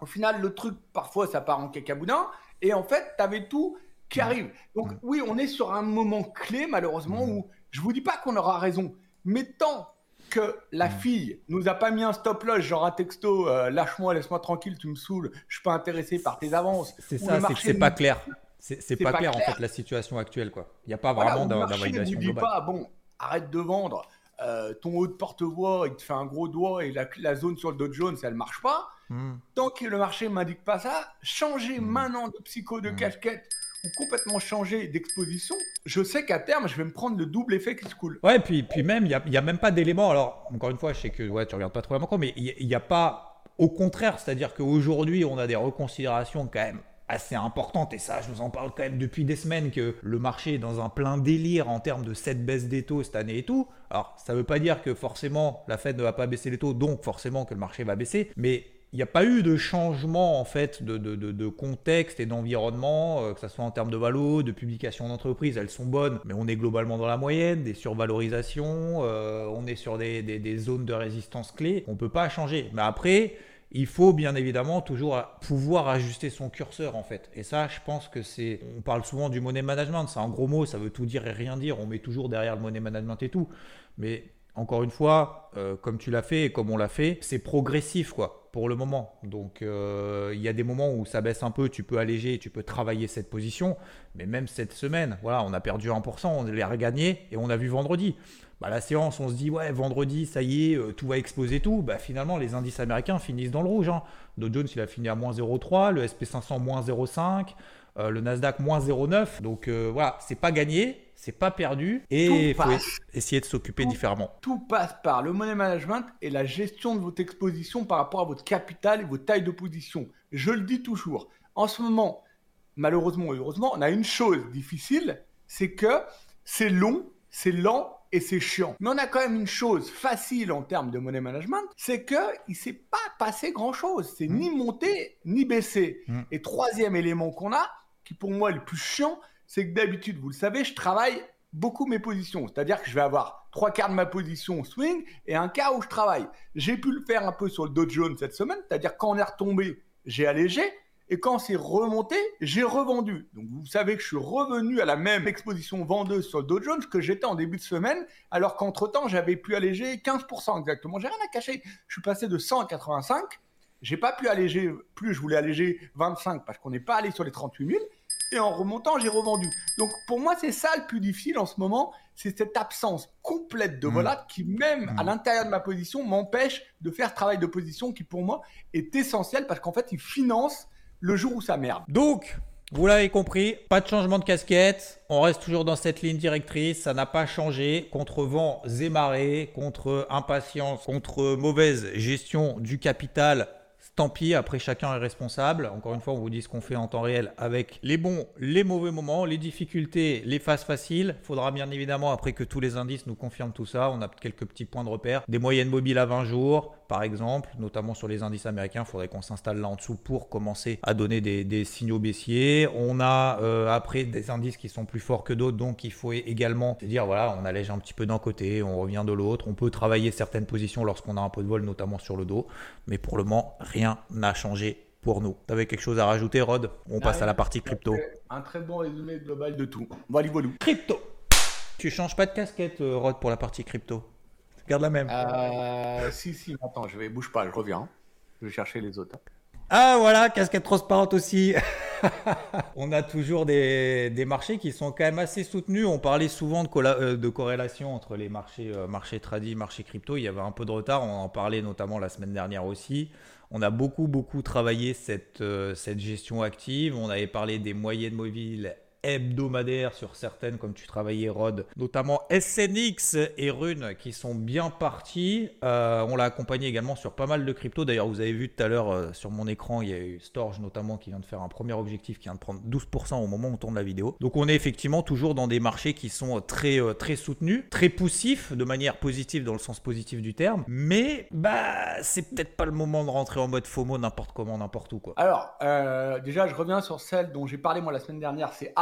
Au final, le truc, parfois, ça part en cacaboudin. Et en fait, tu avais tout qui mmh. arrive. Donc oui, on est sur un moment clé, malheureusement, où je vous dis pas qu'on aura raison, mais tant que la fille nous a pas mis un stop loss, genre un texto, euh, lâche-moi, laisse-moi tranquille, tu me saoules, je suis pas intéressé par tes avances. C'est ça, c'est pas clair. C'est pas, clair, en fait la situation actuelle quoi. Il n'y a pas vraiment d'invalidation globale. pas bon, arrête de vendre. Euh, ton haut de porte-voix, il te fait un gros doigt et la, zone sur le Dow Jones, elle marche pas. Mm. Tant que le marché m'indique pas ça, changez mm. maintenant de psycho de casquette complètement changer d'exposition, je sais qu'à terme, je vais me prendre le double effet qui se coule. Ouais, puis, puis même, il n'y a, même pas d'éléments. Alors, encore une fois, je sais que ouais, tu regardes pas trop la macro, mais il n'y a, pas. Au contraire, c'est-à-dire qu'aujourd'hui, on a des reconsidérations quand même assez importantes, et ça, je vous en parle quand même depuis des semaines, que le marché est dans un plein délire en termes de cette baisse des taux cette année et tout. Alors, ça veut pas dire que forcément la Fed ne va pas baisser les taux, donc forcément que le marché va baisser, mais il n'y a pas eu de changement en fait de, de, de, contexte et d'environnement, euh, que ce soit en termes de valo, de publication d'entreprise, elles sont bonnes, mais on est globalement dans la moyenne, des survalorisations, euh, on est sur des, des, zones de résistance clés, on ne peut pas changer. Mais après, il faut bien évidemment toujours pouvoir ajuster son curseur en fait. Et ça, je pense que c'est. On parle souvent du money management, c'est un gros mot, ça veut tout dire et rien dire, on met toujours derrière le money management et tout. Mais encore une fois, euh, comme tu l'as fait et comme on l'a fait, c'est progressif quoi, le moment. Donc euh, il y a des moments où ça baisse un peu, tu peux alléger, tu peux travailler cette position. Mais même cette semaine, voilà, on a perdu 1%, on l'a regagné et on a vu vendredi. Bah, la séance, on se dit, ouais, vendredi, ça y est, euh, tout va exploser tout. Bah, finalement, les indices américains finissent dans le rouge. Hein. Dow Jones, il a fini à moins 0,3, le SP500 moins 0,5. Euh, le Nasdaq moins 0,9. Donc euh, voilà, c'est pas gagné, c'est pas perdu et il faut passe. essayer de s'occuper Tout- différemment. Tout passe par le money management et la gestion de votre exposition par rapport à votre capital et vos tailles de position. Je le dis toujours. En ce moment, malheureusement et heureusement, on a une chose difficile, c'est que c'est long, c'est lent et c'est chiant. Mais on a quand même une chose facile en termes de money management, c'est que il s'est pas passé grand chose. C'est ni monté ni baissé. Mm. Et troisième élément qu'on a, qui pour moi est le plus chiant, c'est que d'habitude, vous le savez, je travaille beaucoup mes positions. C'est-à-dire que je vais avoir trois quarts de ma position swing et un quart où je travaille. J'ai pu le faire un peu sur le Dow Jones cette semaine, c'est-à-dire quand on est retombé, j'ai allégé. Et quand c'est remonté, j'ai revendu. Donc vous savez que je suis revenu à la même exposition vendeuse sur le Dow Jones que j'étais en début de semaine, alors qu'entre-temps, j'avais pu alléger 15% exactement. J'ai rien à cacher. Je suis passé de 100 à 85. J'ai pas pu alléger plus, je voulais alléger 25 parce qu'on n'est pas allé sur les 38 000. Et en remontant, j'ai revendu. Donc pour moi, c'est ça le plus difficile en ce moment, c'est cette absence complète de Mm. volat qui, même à Mm. l'intérieur de ma position, m'empêche de faire ce travail de position qui, pour moi, est essentiel parce qu'en fait, il finance le jour où ça merde. Donc, vous l'avez compris, pas de changement de casquette. On reste toujours dans cette ligne directrice. Ça n'a pas changé. Contre vent et marées, contre impatience, contre mauvaise gestion du capital. Tant pis, après chacun est responsable. Encore une fois, on vous dit ce qu'on fait en temps réel avec les bons, les mauvais moments, les difficultés, les phases faciles. Faudra bien évidemment, après que tous les indices nous confirment tout ça, on a quelques petits points de repère. Des moyennes mobiles à 20 jours, par exemple, notamment sur les indices américains. Il faudrait qu'on s'installe là en dessous pour commencer à donner des, signaux baissiers. On a euh, après des indices qui sont plus forts que d'autres, donc il faut également se dire voilà, on allège un petit peu d'un côté, on revient de l'autre. On peut travailler certaines positions lorsqu'on a un peu de vol, notamment sur le dos. Mais pour le moment, rien n'a changé pour nous. T'avais quelque chose à rajouter, Rod? On passe à la partie crypto. Un très bon résumé global de tout. Voilà, voilà. Crypto Tu changes pas de casquette, euh, Rod, pour la partie crypto? Garde la même. Euh, si, si, attends, je vais, bouge pas, je reviens. Je vais chercher les autres. Ah voilà, casquette transparente aussi. on a toujours des, des marchés qui sont quand même assez soutenus. On parlait souvent de, colla- euh, de corrélation entre les marchés, euh, marchés tradis, marchés crypto. Il y avait un peu de retard. On en parlait notamment la semaine dernière aussi. On a beaucoup, beaucoup travaillé cette, euh, cette gestion active. On avait parlé des moyennes mobiles hebdomadaires sur certaines, comme tu travaillais, Rod, notamment SNX et Rune, qui sont bien partis. Euh, on l'a accompagné également sur pas mal de cryptos. D'ailleurs, vous avez vu tout à l'heure euh, sur mon écran, il y a eu Storge notamment qui vient de faire un premier objectif qui vient de prendre 12% au moment où on tourne la vidéo. Donc, on est effectivement toujours dans des marchés qui sont très, euh, très soutenus, très poussifs, de manière positive dans le sens positif du terme. Mais, bah, c'est peut-être pas le moment de rentrer en mode FOMO n'importe comment, n'importe où, quoi. Alors, déjà, je reviens sur celle dont j'ai parlé moi la semaine dernière, c'est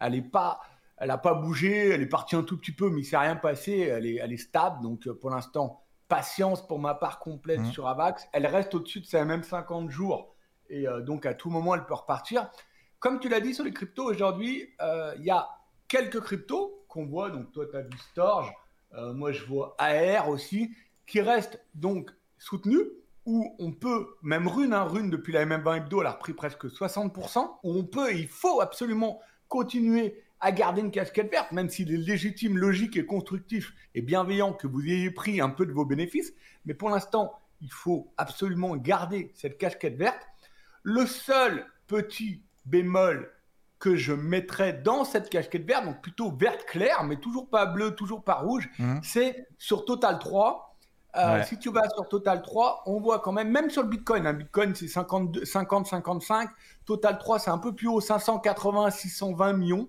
Elle est pas, elle a pas bougé, elle est partie un tout petit peu, mais il s'est rien passé. Elle est, elle est stable, donc euh, pour l'instant, patience pour ma part complète Mhm. sur Avax. Elle reste au-dessus de ses même 50 jours, et euh, donc à tout moment, elle peut repartir. Comme tu l'as dit sur les cryptos aujourd'hui, euh, il y a quelques cryptos qu'on voit. Donc toi, tu as vu Storge, euh, moi je vois AR aussi, qui restent donc soutenus où on peut, même Rune, hein, Rune depuis la MM20 hebdo, elle a repris presque 60%, où on peut et il faut absolument continuer à garder une casquette verte, même s'il est légitime, logique et constructif et bienveillant que vous ayez pris un peu de vos bénéfices. Mais pour l'instant, il faut absolument garder cette casquette verte. Le seul petit bémol que je mettrais dans cette casquette verte, donc plutôt verte claire, mais toujours pas bleu, toujours pas rouge, Mhm. c'est sur Total 3. Euh, Ouais. Si tu vas sur Total 3, on voit quand même, même sur le Bitcoin, un Bitcoin c'est 52 50-55, Total 3 c'est un peu plus haut, 580-620 millions.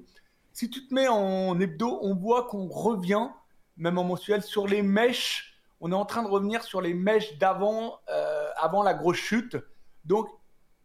Si tu te mets en hebdo, on voit qu'on revient, même en mensuel, sur les mèches. On est en train de revenir sur les mèches d'avant, euh, avant la grosse chute. Donc,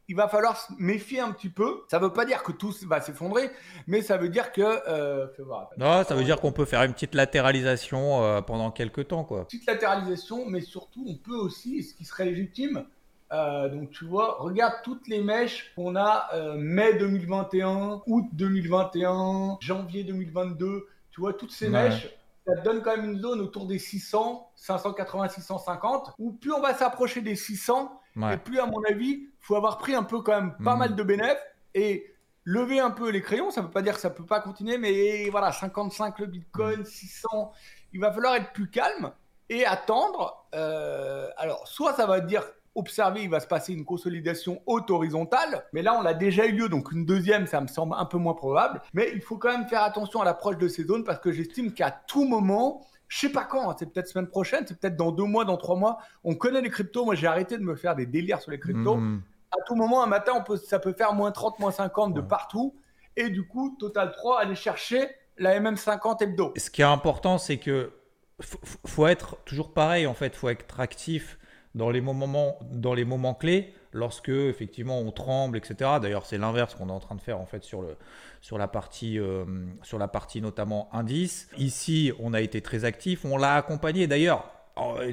il va falloir se méfier un petit peu. Ça ne veut pas dire que tout va s'effondrer, mais ça veut dire que. euh, voir. Non, ça veut dire qu'on peut faire une petite latéralisation euh, pendant quelques temps, quoi. petite latéralisation, mais surtout, on peut aussi, ce qui serait légitime, euh, donc tu vois, regarde toutes les mèches qu'on a mai 2021, août 2021, janvier 2022, tu vois, toutes ces Ouais. mèches, ça donne quand même une zone autour des 600, 580, 650, où plus on va s'approcher des 600, Ouais. et plus, à mon avis, faut avoir pris un peu quand même pas Mhm. mal de bénéfices et lever un peu les crayons. Ça ne veut pas dire que ça peut pas continuer, mais voilà, 55 le Bitcoin, 600. Il va falloir être plus calme et attendre. euh, alors, soit ça va dire observer, il va se passer une consolidation haute horizontale. Mais là, on l'a déjà eu lieu, donc une deuxième, ça me semble un peu moins probable. Mais il faut quand même faire attention à l'approche de ces zones parce que j'estime qu'à tout moment, je sais pas quand, hein, c'est peut-être semaine prochaine, c'est peut-être dans deux mois, dans trois mois. On connaît les cryptos. Moi, j'ai arrêté de me faire des délires sur les cryptos. Mhm. À tout moment, un matin, on peut, ça peut faire moins 30, moins 50 de partout. Et du coup, Total 3, aller chercher la MM50 hebdo. Ce qui est important, c'est que faut être toujours pareil en fait, faut être actif dans les moments, dans les moments clés, lorsque effectivement on tremble, etc. D'ailleurs, c'est l'inverse qu'on est en train de faire en fait sur le sur la partie euh, sur la partie notamment indice. Ici, on a été très actif, on l'a accompagné. D'ailleurs,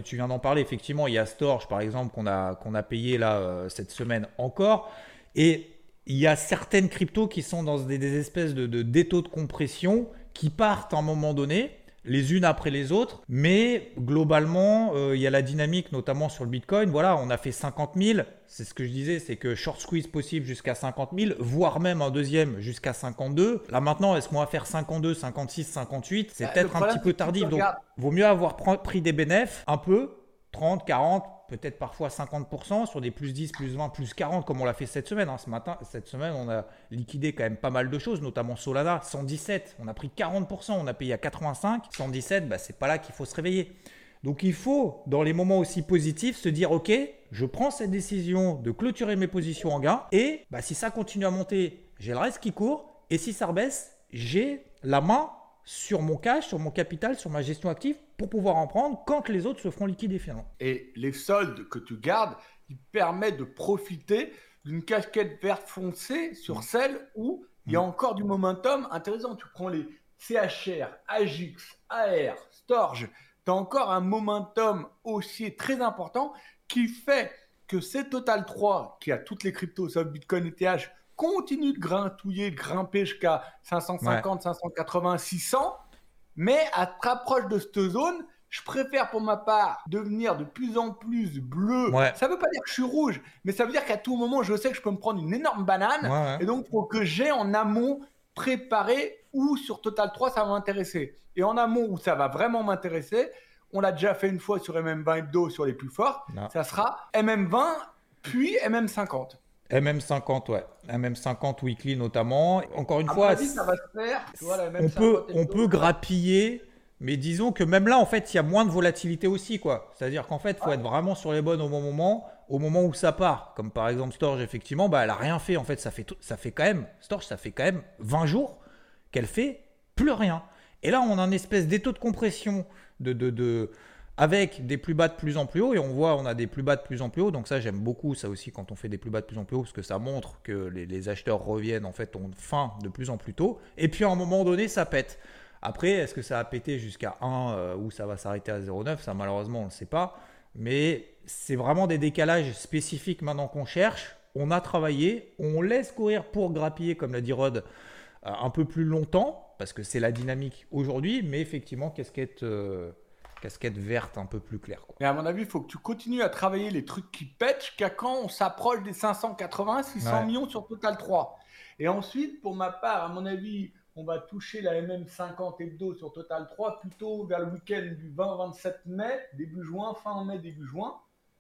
tu viens d'en parler. Effectivement, il y a Storch par exemple qu'on a a payé là euh, cette semaine encore, et il y a certaines cryptos qui sont dans des, des espèces de, de d'étaux de compression qui partent à un moment donné, les unes après les autres. Mais globalement, euh, il y a la dynamique, notamment sur le Bitcoin. Voilà, on a fait 50 000. C'est ce que je disais, c'est que short squeeze possible jusqu'à 50 000, voire même un deuxième jusqu'à 52. Là maintenant, est-ce qu'on va faire 52, 56, 58 C'est Bah, peut-être un petit peu tardif. Donc, vaut mieux avoir pr- pris des bénéfices un peu, 30, 40, peut-être parfois 50% sur des plus 10, plus 20, plus 40 comme on l'a fait cette semaine. hein. Ce matin, cette semaine, on a liquidé quand même pas mal de choses, notamment Solana, 117. On a pris 40%, on a payé à 85. 117, bah, c'est pas là qu'il faut se réveiller. Donc il faut, dans les moments aussi positifs, se dire ok, je prends cette décision de clôturer mes positions en gain et bah, si ça continue à monter, j'ai le reste qui court et si ça rebaisse, j'ai la main sur mon cash, sur mon capital, sur ma gestion active pour pouvoir en prendre quand les autres se feront liquider finalement. Et les soldes que tu gardes, ils permettent de profiter d'une casquette verte foncée sur celle où il y a encore du momentum intéressant. Tu prends les CHR, AGX, AR, Storge, tu as encore un momentum haussier très important qui fait que ces Total 3, qui a toutes les cryptos sauf Bitcoin et TH, continue de grintouiller, de grimper jusqu'à 550, 580, 600. Mais à te rapproche de cette zone, je préfère pour ma part devenir de plus en plus bleu. Ouais. Ça veut pas dire que je suis rouge, mais ça veut dire qu'à tout moment, je sais que je peux me prendre une énorme banane. Ouais, ouais. Et donc, il faut que j'ai en amont préparé où sur Total 3 ça va m'intéresser. Et en amont où ça va vraiment m'intéresser, on l'a déjà fait une fois sur MM20 Hebdo sur les plus forts, Non. ça sera MM20 puis MM50. MM50, ouais. MM50 weekly notamment. Encore une À fois, avis, ça va se faire. Tu vois, la on MM50 peut, on peut grappiller, mais disons que même là, en fait, il y a moins de volatilité aussi, quoi. C'est-à-dire qu'en fait, il faut être vraiment sur les bonnes au bon moment, au moment où ça part. Comme par exemple Storage, effectivement, bah, elle a rien fait. En fait, ça fait, ça fait quand même, Storage, ça fait quand même 20 jours qu'elle fait plus rien. Et là, on a une espèce d'étau de compression de, de, de- avec des plus bas de plus en plus haut. Et on voit, on a des plus bas de plus en plus haut. Donc ça, j'aime beaucoup ça aussi quand on fait des plus bas de plus en plus haut, parce que ça montre que les, acheteurs reviennent, en fait, ont faim de plus en plus tôt. Et puis à un moment donné, ça pète. Après, est-ce que ça va péter jusqu'à 1 euh, ou ça va s'arrêter à 0,9 Ça, malheureusement, on ne sait pas. Mais c'est vraiment des décalages spécifiques maintenant qu'on cherche. On a travaillé, on laisse courir pour grappiller, comme l'a dit Rod, euh, un peu plus longtemps, parce que c'est la dynamique aujourd'hui, mais effectivement, casquette, euh, casquette verte un peu plus claire. Quoi. Mais à mon avis, il faut que tu continues à travailler les trucs qui pètent jusqu'à quand on s'approche des 580, 600 Ouais. millions sur Total 3. Et ensuite, pour ma part, à mon avis, on va toucher la MM50 hebdo sur Total 3 plutôt vers le week-end du 20-27 mai, début juin, fin mai, début juin,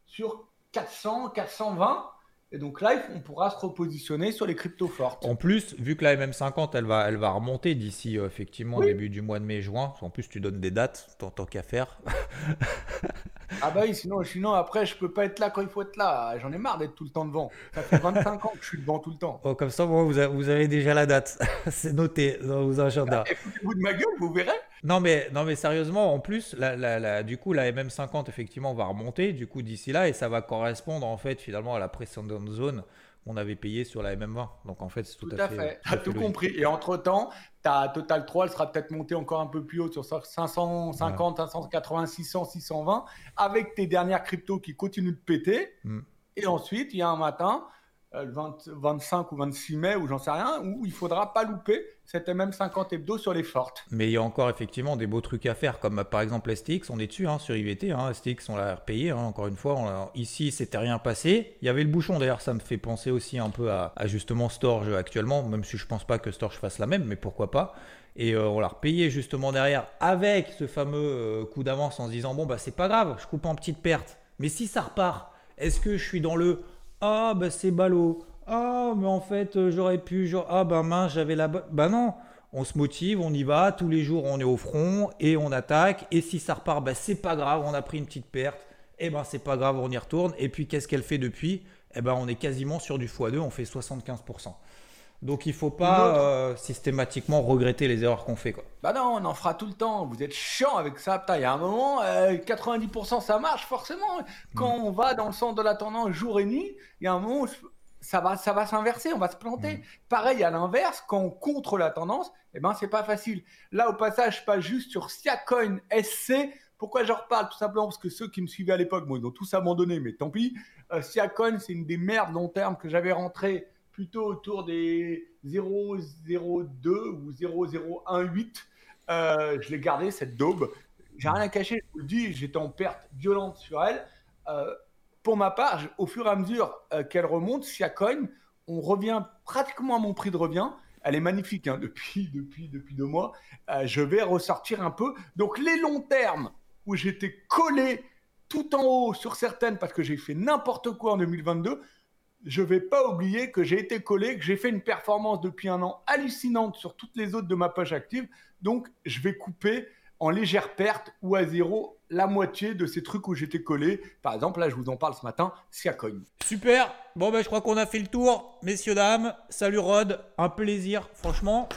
sur 400, 420. Et donc là, on pourra se repositionner sur les cryptos fortes. En plus, vu que la MM50, elle va, elle va remonter d'ici euh, effectivement Oui. début du mois de mai-juin. En plus, tu donnes des dates, tant, tant qu'à faire. Ah bah oui, sinon, sinon après, je peux pas être là quand il faut être là. J'en ai marre d'être tout le temps devant. Ça fait 25 ans que je suis devant tout le temps. Oh, comme ça, vous, avez, vous avez déjà la date. c'est noté dans vos agendas. Foutez-vous de ma gueule, vous verrez. Non mais, non mais sérieusement, en plus, la, la- la- du coup, la MM50 effectivement va remonter du coup d'ici là et ça va correspondre en fait finalement à la précédente zone qu'on avait payée sur la MM20. Donc en fait, c'est tout, Tout, à fait. tout à T'as tout compris. Et entre-temps, ta Total 3, elle sera peut-être montée encore un peu plus haut sur 550, 580, 600, 620, avec tes dernières cryptos qui continuent de péter. Mm. Et ensuite, il y a un matin, euh, le 20 25 ou 26 mai, ou j'en sais rien, où il faudra pas louper cette même 50 hebdo sur les fortes. Mais il y a encore effectivement des beaux trucs à faire, comme euh, par exemple STX, on est dessus hein, sur IVT, hein, STX on l'a repayé, hein, encore une fois, ici c'était rien passé, il y avait le bouchon d'ailleurs, ça me fait penser aussi un peu à, justement Storge actuellement, même si je pense pas que Storge fasse la même, mais pourquoi pas. Et euh, on l'a repayé justement derrière avec ce fameux euh, coup d'avance en se disant bon bah c'est pas grave, je coupe en petites pertes, mais si ça repart, Est-ce que je suis dans le ah bah c'est ballot, ah mais en fait euh, j'aurais pu, genre, ah bah mince j'avais la bah non, on se motive, on y va, tous les jours on est au front et on attaque et si ça repart bah c'est pas grave, on a pris une petite perte, et eh ben c'est pas grave, on y retourne et puis qu'est-ce qu'elle fait depuis? Eh ben on est quasiment sur du x2, on fait 75%. Donc il faut pas euh, systématiquement regretter les erreurs qu'on fait. Quoi. Bah non, on en fera tout le temps. Vous êtes chiant avec ça. il y a un moment, 90% euh, ça marche forcément. Quand mm. on va dans le sens de la tendance jour et nuit, il y a un moment où ça va, ça va s'inverser, on va se planter. Mm. Pareil à l'inverse, quand on contre la tendance, eh ben c'est pas facile. Là au passage, pas juste sur Siacoin SC. Pourquoi j'en reparle Tout simplement parce que ceux qui me suivaient à l'époque, moi, ils ont tous abandonné, mais tant pis. Euh, Siacoin, c'est une des merdes long terme que j'avais rentré plutôt autour des 0,02 ou 0,018. Euh, je l'ai gardé, cette daube. J'ai rien à cacher, je vous le dis, j'étais en perte violente sur elle. Euh, pour ma part, au fur et à mesure euh, qu'elle remonte, si elle cogne, on revient pratiquement à mon prix de revient. Elle est magnifique hein, depuis, depuis, depuis deux mois. je vais ressortir un peu. Donc les longs termes où j'étais collé tout en haut sur certaines parce que j'ai fait n'importe quoi en 2022, je ne vais pas oublier que j'ai été collé, que j'ai fait une performance depuis un an hallucinante sur toutes les autres de ma page active. Donc, je vais couper en légère perte ou à zéro la moitié de ces trucs où j'étais collé. Par exemple, là, je vous en parle ce matin, Siacoin. Super. Bon, ben, je crois qu'on a fait le tour. Messieurs, dames, salut Rod. Un plaisir, franchement.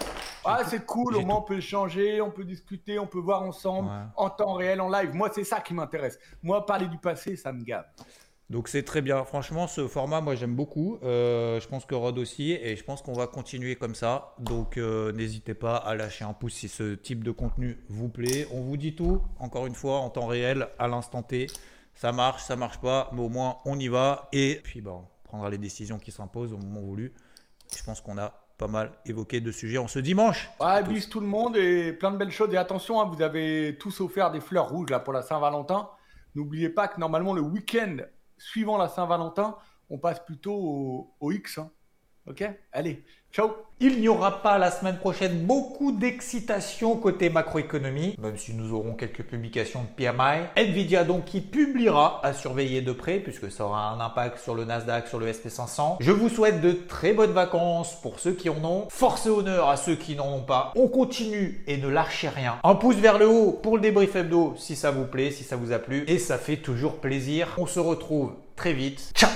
Ah, c'est cool. Au moins, on peut échanger, on peut discuter, on peut voir ensemble en temps réel, en live. Moi, c'est ça qui m'intéresse. Moi, parler du passé, ça me gave. Donc c'est très bien. Franchement, ce format, moi j'aime beaucoup. Euh, je pense que Rod aussi. Et je pense qu'on va continuer comme ça. Donc euh, n'hésitez pas à lâcher un pouce si ce type de contenu vous plaît. On vous dit tout, encore une fois, en temps réel, à l'instant T. Ça marche, ça marche pas, mais au moins on y va. Et puis bon, on prendra les décisions qui s'imposent au moment voulu. Je pense qu'on a pas mal évoqué de sujets en ce dimanche. Ouais, bis tout le monde et plein de belles choses. Et attention, hein, vous avez tous offert des fleurs rouges là pour la Saint-Valentin. N'oubliez pas que normalement le week-end suivant la Saint-Valentin, on passe plutôt au, X. Hein. Ok? Allez, ciao Il n'y aura pas la semaine prochaine beaucoup d'excitation côté macroéconomie, même si nous aurons quelques publications de PMI. Nvidia donc qui publiera à surveiller de près, puisque ça aura un impact sur le Nasdaq, sur le SP500. Je vous souhaite de très bonnes vacances pour ceux qui en ont. Force et honneur à ceux qui n'en ont pas. On continue et ne lâchez rien. Un pouce vers le haut pour le débrief hebdo si ça vous plaît, si ça vous a plu. Et ça fait toujours plaisir. On se retrouve très vite. Ciao